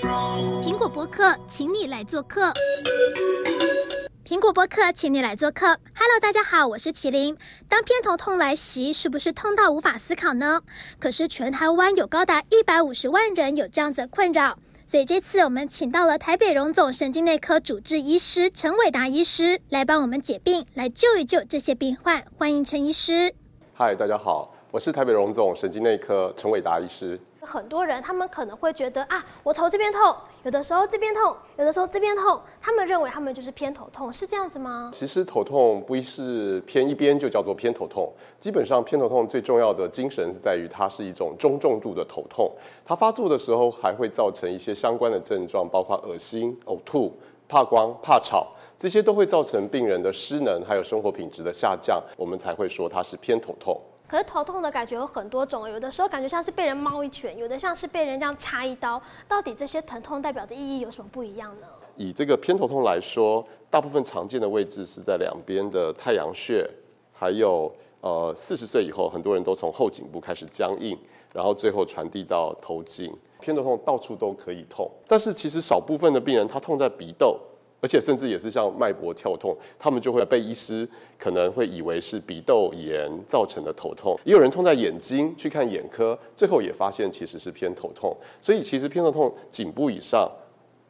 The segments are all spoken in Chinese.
苹果播客，请你来做客。苹果播客，请你来做客。Hello，大家好，我是麒麟。当偏头痛来袭，是不是痛到无法思考呢？可是全台湾有高达一百五十万人有这样子的困扰，所以这次我们请到了台北荣总神经内科主治医师陈伟达医师来帮我们解病，来救一救这些病患。欢迎陈医师。嗨，大家好，我是台北荣总神经内科陈伟达医师。很多人他们可能会觉得啊，我头这边痛，有的时候这边痛，有的时候这边痛，他们认为他们就是偏头痛，是这样子吗？其实头痛不是偏一边就叫做偏头痛，基本上偏头痛最重要的精神是在于它是一种中重度的头痛，它发作的时候还会造成一些相关的症状，包括恶心、呕吐、怕光、怕吵，这些都会造成病人的失能还有生活品质的下降，我们才会说它是偏头痛。可是头痛的感觉有很多种，有的时候感觉像是被人猫一拳，有的像是被人这样插一刀。到底这些疼痛代表的意义有什么不一样呢？以这个偏头痛来说，大部分常见的位置是在两边的太阳穴，还有呃四十岁以后，很多人都从后颈部开始僵硬，然后最后传递到头颈。偏头痛到处都可以痛，但是其实少部分的病人他痛在鼻窦。而且甚至也是像脉搏跳痛，他们就会被医师可能会以为是鼻窦炎造成的头痛。也有人痛在眼睛，去看眼科，最后也发现其实是偏头痛。所以其实偏头痛颈部以上，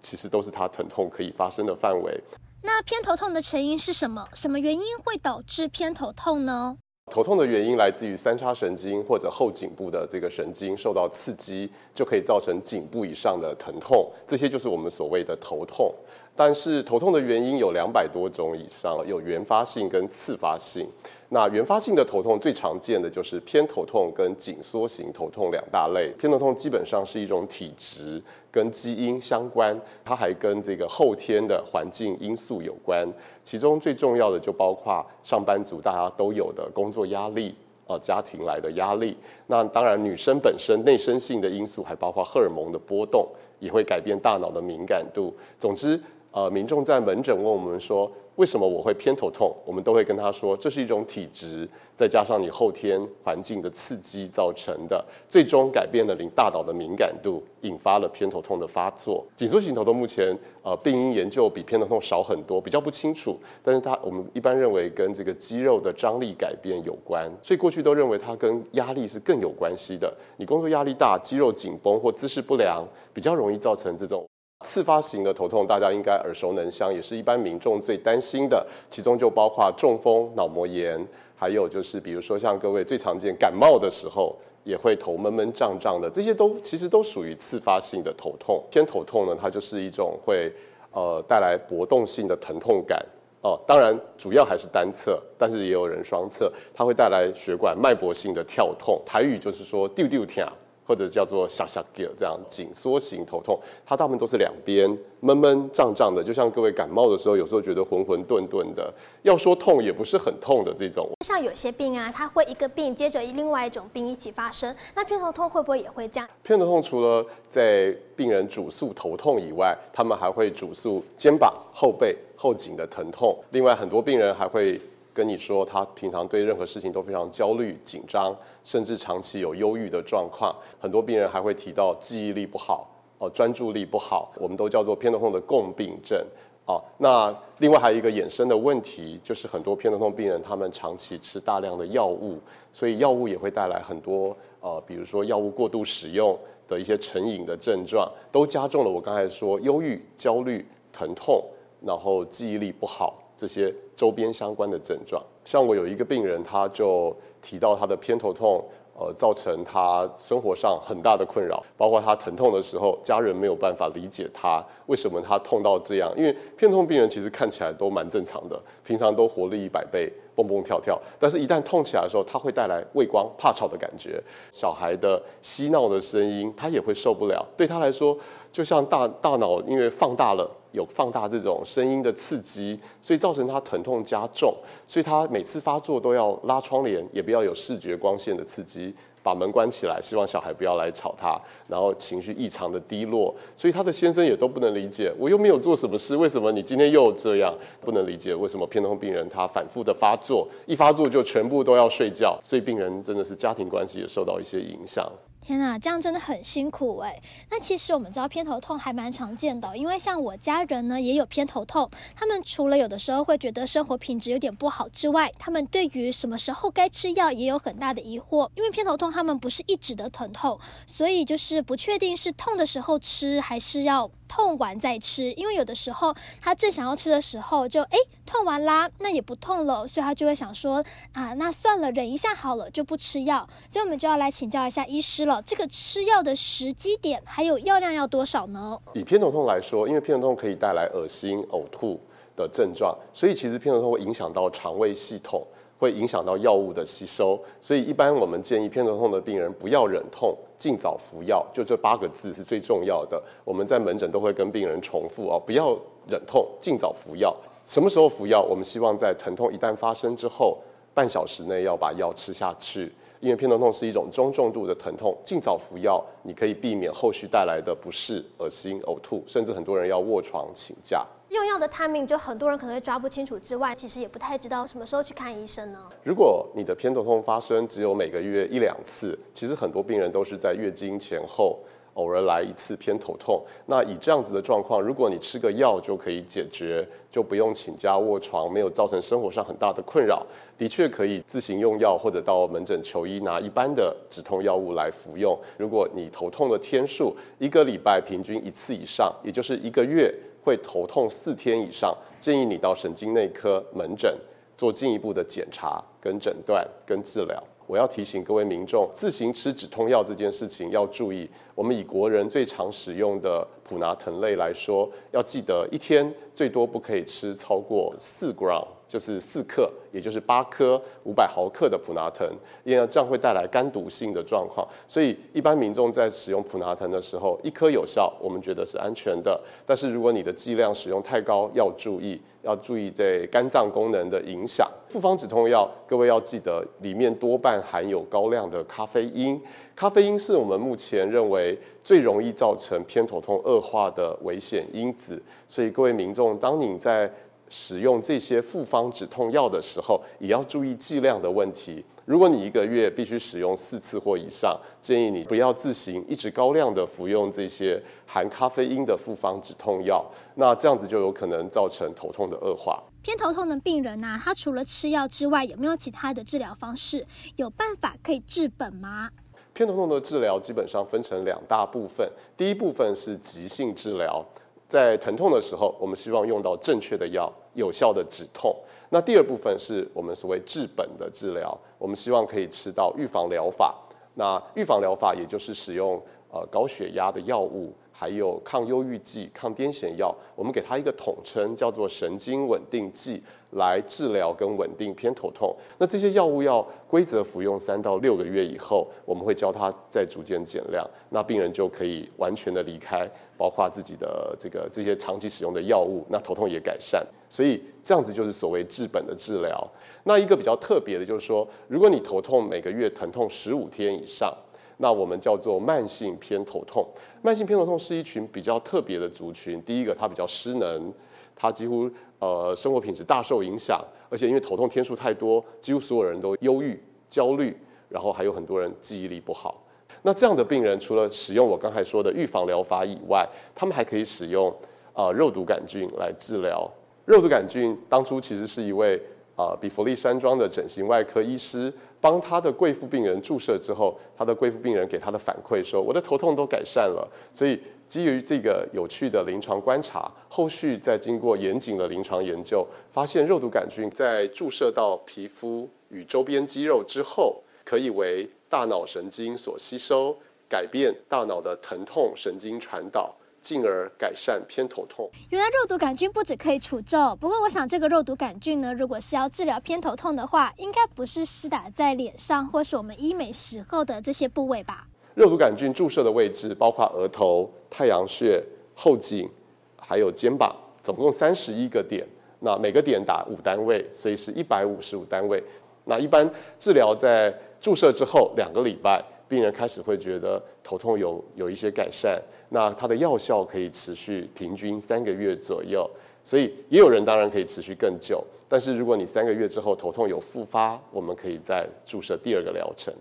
其实都是它疼痛可以发生的范围。那偏头痛的成因是什么？什么原因会导致偏头痛呢？头痛的原因来自于三叉神经或者后颈部的这个神经受到刺激，就可以造成颈部以上的疼痛。这些就是我们所谓的头痛。但是头痛的原因有两百多种以上，有原发性跟次发性。那原发性的头痛最常见的就是偏头痛跟紧缩型头痛两大类。偏头痛基本上是一种体质跟基因相关，它还跟这个后天的环境因素有关。其中最重要的就包括上班族大家都有的工作压力。呃，家庭来的压力，那当然女生本身内生性的因素，还包括荷尔蒙的波动，也会改变大脑的敏感度。总之，呃，民众在门诊问我们说，为什么我会偏头痛？我们都会跟他说，这是一种体质，再加上你后天环境的刺激造成的，最终改变了你大脑的敏感度，引发了偏头痛的发作。紧缩型头痛目前呃病因研究比偏头痛少很多，比较不清楚。但是它我们一般认为跟这个肌肉的张力改变有关，所以过去都认为它跟压力是更有关系的。你工作压力大，肌肉紧绷或姿势不良，比较容易造成这种。次发型的头痛，大家应该耳熟能详，也是一般民众最担心的。其中就包括中风、脑膜炎，还有就是比如说像各位最常见感冒的时候，也会头闷闷胀胀的，这些都其实都属于次发性的头痛。偏头痛呢，它就是一种会呃带来搏动性的疼痛感哦、当然主要还是单侧，但是也有人双侧，它会带来血管脉搏性的跳痛，台语就是说丢丢跳。或者叫做小小 g 这样紧缩型头痛，它大部分都是两边闷闷胀胀的，就像各位感冒的时候，有时候觉得浑浑沌沌的。要说痛也不是很痛的这种。像有些病啊，它会一个病接着另外一种病一起发生，那偏头痛会不会也会这样？偏头痛除了在病人主诉头痛以外，他们还会主诉肩膀、后背、后颈的疼痛。另外，很多病人还会。跟你说，他平常对任何事情都非常焦虑、紧张，甚至长期有忧郁的状况。很多病人还会提到记忆力不好、哦专注力不好，我们都叫做偏头痛的共病症。哦，那另外还有一个衍生的问题，就是很多偏头痛病人他们长期吃大量的药物，所以药物也会带来很多呃，比如说药物过度使用的一些成瘾的症状，都加重了我刚才说忧郁、焦虑、疼痛，然后记忆力不好。这些周边相关的症状，像我有一个病人，他就提到他的偏头痛，呃，造成他生活上很大的困扰，包括他疼痛的时候，家人没有办法理解他为什么他痛到这样，因为偏头痛病人其实看起来都蛮正常的，平常都活力一百倍，蹦蹦跳跳，但是一旦痛起来的时候，他会带来畏光、怕吵的感觉，小孩的嬉闹的声音，他也会受不了，对他来说，就像大大脑因为放大了。有放大这种声音的刺激，所以造成他疼痛加重，所以他每次发作都要拉窗帘，也不要有视觉光线的刺激，把门关起来，希望小孩不要来吵他，然后情绪异常的低落，所以他的先生也都不能理解，我又没有做什么事，为什么你今天又这样？不能理解为什么偏头痛病人他反复的发作，一发作就全部都要睡觉，所以病人真的是家庭关系也受到一些影响。天呐，这样真的很辛苦哎。那其实我们知道偏头痛还蛮常见的，因为像我家人呢也有偏头痛，他们除了有的时候会觉得生活品质有点不好之外，他们对于什么时候该吃药也有很大的疑惑。因为偏头痛他们不是一直的疼痛，所以就是不确定是痛的时候吃还是要痛完再吃。因为有的时候他正想要吃的时候就哎痛完啦，那也不痛了，所以他就会想说啊，那算了，忍一下好了，就不吃药。所以我们就要来请教一下医师了。这个吃药的时机点还有药量要多少呢？以偏头痛来说，因为偏头痛可以带来恶心、呕吐的症状，所以其实偏头痛会影响到肠胃系统，会影响到药物的吸收。所以一般我们建议偏头痛的病人不要忍痛，尽早服药。就这八个字是最重要的。我们在门诊都会跟病人重复哦，不要忍痛，尽早服药。什么时候服药？我们希望在疼痛一旦发生之后，半小时内要把药吃下去。因为偏头痛是一种中重度的疼痛，尽早服药，你可以避免后续带来的不适、恶心、呕吐，甚至很多人要卧床请假。用药的 timing 就很多人可能会抓不清楚，之外，其实也不太知道什么时候去看医生呢？如果你的偏头痛发生只有每个月一两次，其实很多病人都是在月经前后。偶尔来一次偏头痛，那以这样子的状况，如果你吃个药就可以解决，就不用请假卧床，没有造成生活上很大的困扰，的确可以自行用药或者到门诊求医拿一般的止痛药物来服用。如果你头痛的天数一个礼拜平均一次以上，也就是一个月会头痛四天以上，建议你到神经内科门诊做进一步的检查、跟诊断、跟治疗。我要提醒各位民众，自行吃止痛药这件事情要注意。我们以国人最常使用的普拿疼类来说，要记得一天最多不可以吃超过四 gra。就是四克，也就是八颗五百毫克的普拿藤，因为这样会带来肝毒性的状况。所以一般民众在使用普拿藤的时候，一颗有效，我们觉得是安全的。但是如果你的剂量使用太高，要注意，要注意对肝脏功能的影响。复方止痛药，各位要记得，里面多半含有高量的咖啡因。咖啡因是我们目前认为最容易造成偏头痛恶化的危险因子。所以各位民众，当你在使用这些复方止痛药的时候，也要注意剂量的问题。如果你一个月必须使用四次或以上，建议你不要自行一直高量的服用这些含咖啡因的复方止痛药，那这样子就有可能造成头痛的恶化。偏头痛的病人呢、啊，他除了吃药之外，有没有其他的治疗方式？有办法可以治本吗？偏头痛的治疗基本上分成两大部分，第一部分是急性治疗。在疼痛的时候，我们希望用到正确的药，有效的止痛。那第二部分是我们所谓治本的治疗，我们希望可以吃到预防疗法。那预防疗法也就是使用呃高血压的药物，还有抗忧郁剂、抗癫痫药，我们给它一个统称叫做神经稳定剂。来治疗跟稳定偏头痛，那这些药物要规则服用三到六个月以后，我们会教他再逐渐减量，那病人就可以完全的离开，包括自己的这个这些长期使用的药物，那头痛也改善。所以这样子就是所谓治本的治疗。那一个比较特别的就是说，如果你头痛每个月疼痛十五天以上，那我们叫做慢性偏头痛。慢性偏头痛是一群比较特别的族群，第一个它比较失能。他几乎呃生活品质大受影响，而且因为头痛天数太多，几乎所有人都忧郁、焦虑，然后还有很多人记忆力不好。那这样的病人除了使用我刚才说的预防疗法以外，他们还可以使用呃肉毒杆菌来治疗。肉毒杆菌当初其实是一位啊比弗利山庄的整形外科医师帮他的贵妇病人注射之后，他的贵妇病人给他的反馈说：“我的头痛都改善了。”所以。基于这个有趣的临床观察，后续再经过严谨的临床研究，发现肉毒杆菌在注射到皮肤与周边肌肉之后，可以为大脑神经所吸收，改变大脑的疼痛神经传导，进而改善偏头痛。原来肉毒杆菌不止可以除皱，不过我想这个肉毒杆菌呢，如果是要治疗偏头痛的话，应该不是施打在脸上或是我们医美时候的这些部位吧？肉毒杆菌注射的位置包括额头、太阳穴、后颈，还有肩膀，总共三十一个点。那每个点打五单位，所以是一百五十五单位。那一般治疗在注射之后两个礼拜，病人开始会觉得头痛有有一些改善。那它的药效可以持续平均三个月左右，所以也有人当然可以持续更久。但是如果你三个月之后头痛有复发，我们可以再注射第二个疗程。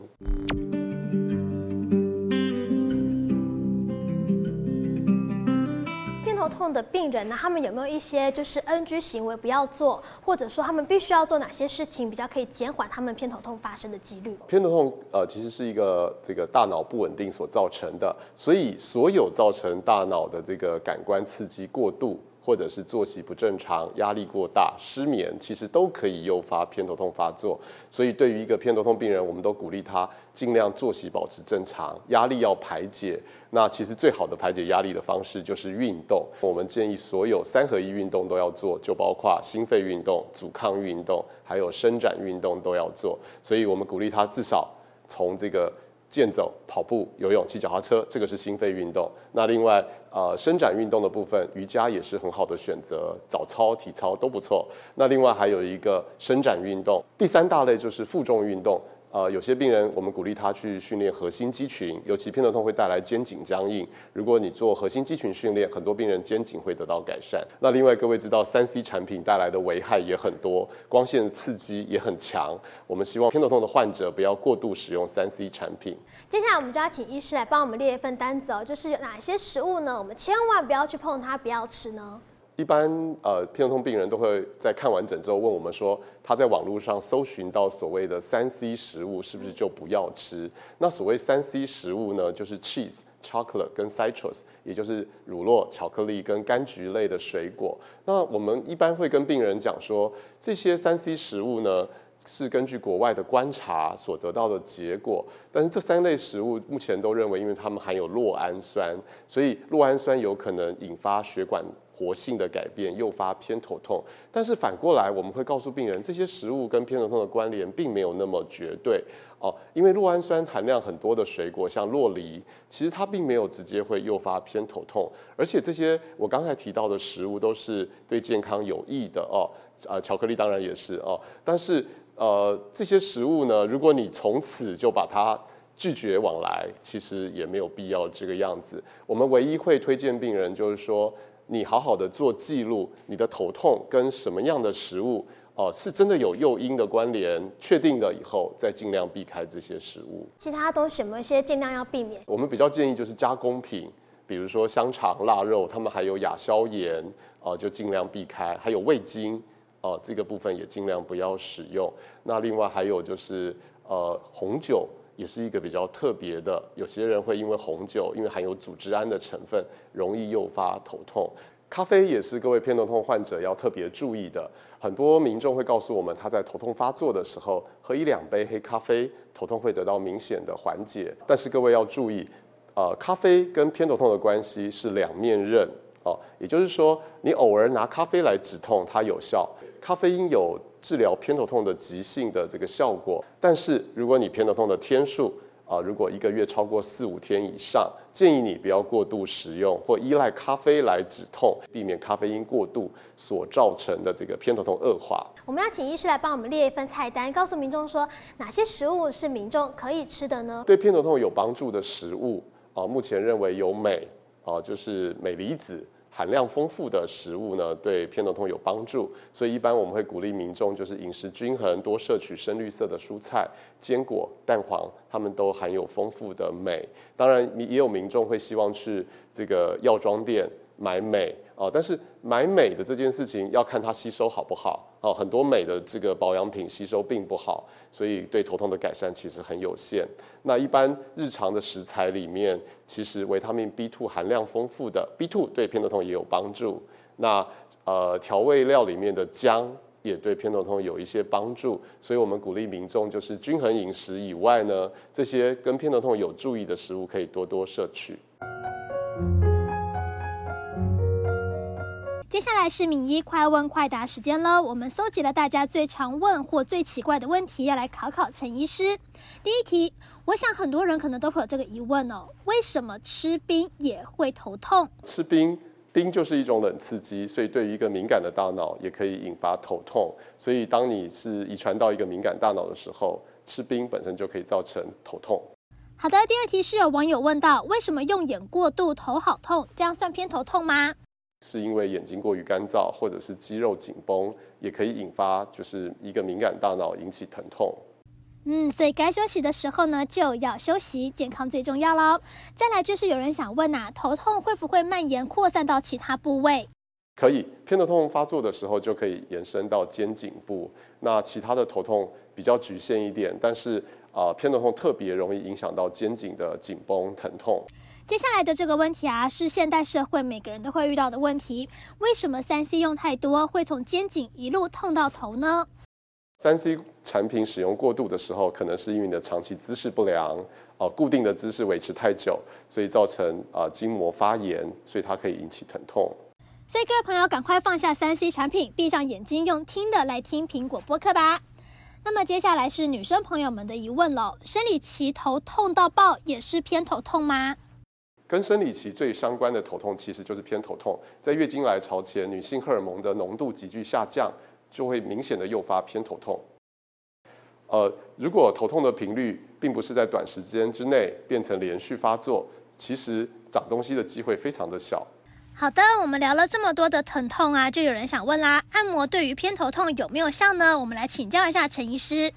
痛的病人呢，他们有没有一些就是 NG 行为不要做，或者说他们必须要做哪些事情，比较可以减缓他们偏头痛发生的几率？偏头痛呃，其实是一个这个大脑不稳定所造成的，所以所有造成大脑的这个感官刺激过度。或者是作息不正常、压力过大、失眠，其实都可以诱发偏头痛发作。所以，对于一个偏头痛病人，我们都鼓励他尽量作息保持正常，压力要排解。那其实最好的排解压力的方式就是运动。我们建议所有三合一运动都要做，就包括心肺运动、阻抗运动，还有伸展运动都要做。所以我们鼓励他至少从这个。健走、跑步、游泳、骑脚踏车，这个是心肺运动。那另外，呃，伸展运动的部分，瑜伽也是很好的选择，早操、体操都不错。那另外还有一个伸展运动，第三大类就是负重运动。呃，有些病人我们鼓励他去训练核心肌群，尤其偏头痛会带来肩颈僵硬。如果你做核心肌群训练，很多病人肩颈会得到改善。那另外各位知道，三 C 产品带来的危害也很多，光线刺激也很强。我们希望偏头痛的患者不要过度使用三 C 产品。接下来我们就要请医师来帮我们列一份单子哦，就是有哪些食物呢？我们千万不要去碰它，不要吃呢？一般呃，偏头痛病人都会在看完诊之后问我们说，他在网络上搜寻到所谓的三 C 食物，是不是就不要吃？那所谓三 C 食物呢，就是 cheese、chocolate 跟 citrus，也就是乳酪、巧克力跟柑橘类的水果。那我们一般会跟病人讲说，这些三 C 食物呢，是根据国外的观察所得到的结果。但是这三类食物目前都认为，因为它们含有酪氨酸，所以酪氨酸有可能引发血管。活性的改变诱发偏头痛，但是反过来我们会告诉病人，这些食物跟偏头痛的关联并没有那么绝对哦，因为酪氨酸含量很多的水果，像洛梨，其实它并没有直接会诱发偏头痛，而且这些我刚才提到的食物都是对健康有益的哦，呃，巧克力当然也是哦，但是呃这些食物呢，如果你从此就把它拒绝往来，其实也没有必要这个样子。我们唯一会推荐病人就是说。你好好的做记录，你的头痛跟什么样的食物哦、呃，是真的有诱因的关联，确定了以后再尽量避开这些食物。其他都什么一些尽量要避免？我们比较建议就是加工品，比如说香肠、腊肉，他们还有亚硝盐哦、呃，就尽量避开。还有味精哦、呃，这个部分也尽量不要使用。那另外还有就是呃红酒。也是一个比较特别的，有些人会因为红酒，因为含有组织胺的成分，容易诱发头痛。咖啡也是各位偏头痛患者要特别注意的。很多民众会告诉我们，他在头痛发作的时候，喝一两杯黑咖啡，头痛会得到明显的缓解。但是各位要注意，呃，咖啡跟偏头痛的关系是两面刃哦，也就是说，你偶尔拿咖啡来止痛，它有效。咖啡因有治疗偏头痛的急性的这个效果，但是如果你偏头痛的天数啊，如果一个月超过四五天以上，建议你不要过度食用或依赖咖啡来止痛，避免咖啡因过度所造成的这个偏头痛恶化。我们要请医师来帮我们列一份菜单，告诉民众说哪些食物是民众可以吃的呢？对偏头痛有帮助的食物啊，目前认为有镁哦，就是镁离子。含量丰富的食物呢，对偏头痛有帮助，所以一般我们会鼓励民众就是饮食均衡，多摄取深绿色的蔬菜、坚果、蛋黄，它们都含有丰富的镁。当然，也有民众会希望去这个药妆店买镁啊，但是买镁的这件事情要看它吸收好不好。哦，很多镁的这个保养品吸收并不好，所以对头痛的改善其实很有限。那一般日常的食材里面，其实维他命 B2 含量丰富的 B2 对偏头痛也有帮助。那呃调味料里面的姜也对偏头痛有一些帮助，所以我们鼓励民众就是均衡饮食以外呢，这些跟偏头痛有助益的食物可以多多摄取。接下来是敏一快问快答时间了，我们搜集了大家最常问或最奇怪的问题，要来考考陈医师。第一题，我想很多人可能都会有这个疑问哦，为什么吃冰也会头痛？吃冰，冰就是一种冷刺激，所以对于一个敏感的大脑也可以引发头痛。所以当你是遗传到一个敏感大脑的时候，吃冰本身就可以造成头痛。好的，第二题是有网友问到，为什么用眼过度头好痛？这样算偏头痛吗？是因为眼睛过于干燥，或者是肌肉紧绷，也可以引发就是一个敏感大脑引起疼痛。嗯，所以该休息的时候呢，就要休息，健康最重要喽。再来就是有人想问呐、啊，头痛会不会蔓延扩散到其他部位？可以，偏头痛发作的时候就可以延伸到肩颈部。那其他的头痛比较局限一点，但是啊、呃，偏头痛特别容易影响到肩颈的紧绷疼痛。接下来的这个问题啊，是现代社会每个人都会遇到的问题：为什么三 C 用太多会从肩颈一路痛到头呢？三 C 产品使用过度的时候，可能是因为你的长期姿势不良，呃，固定的姿势维持太久，所以造成啊、呃、筋膜发炎，所以它可以引起疼痛。所以各位朋友，赶快放下三 C 产品，闭上眼睛，用听的来听苹果播客吧。那么接下来是女生朋友们的疑问了：生理期头痛到爆也是偏头痛吗？跟生理期最相关的头痛其实就是偏头痛。在月经来潮前，女性荷尔蒙的浓度急剧下降，就会明显的诱发偏头痛。呃，如果头痛的频率并不是在短时间之内变成连续发作，其实长东西的机会非常的小。好的，我们聊了这么多的疼痛啊，就有人想问啦，按摩对于偏头痛有没有效呢？我们来请教一下陈医师。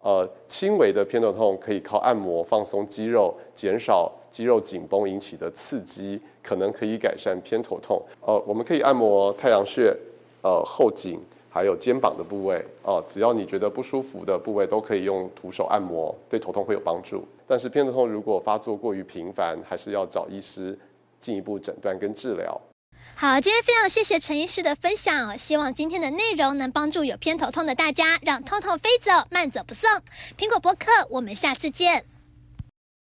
呃，轻微的偏头痛可以靠按摩放松肌肉，减少肌肉紧绷引起的刺激，可能可以改善偏头痛。呃，我们可以按摩太阳穴、呃后颈，还有肩膀的部位。哦、呃，只要你觉得不舒服的部位，都可以用徒手按摩，对头痛会有帮助。但是偏头痛如果发作过于频繁，还是要找医师进一步诊断跟治疗。好，今天非常谢谢陈医师的分享，希望今天的内容能帮助有偏头痛的大家，让痛痛飞走，慢走不送。苹果播客，我们下次见。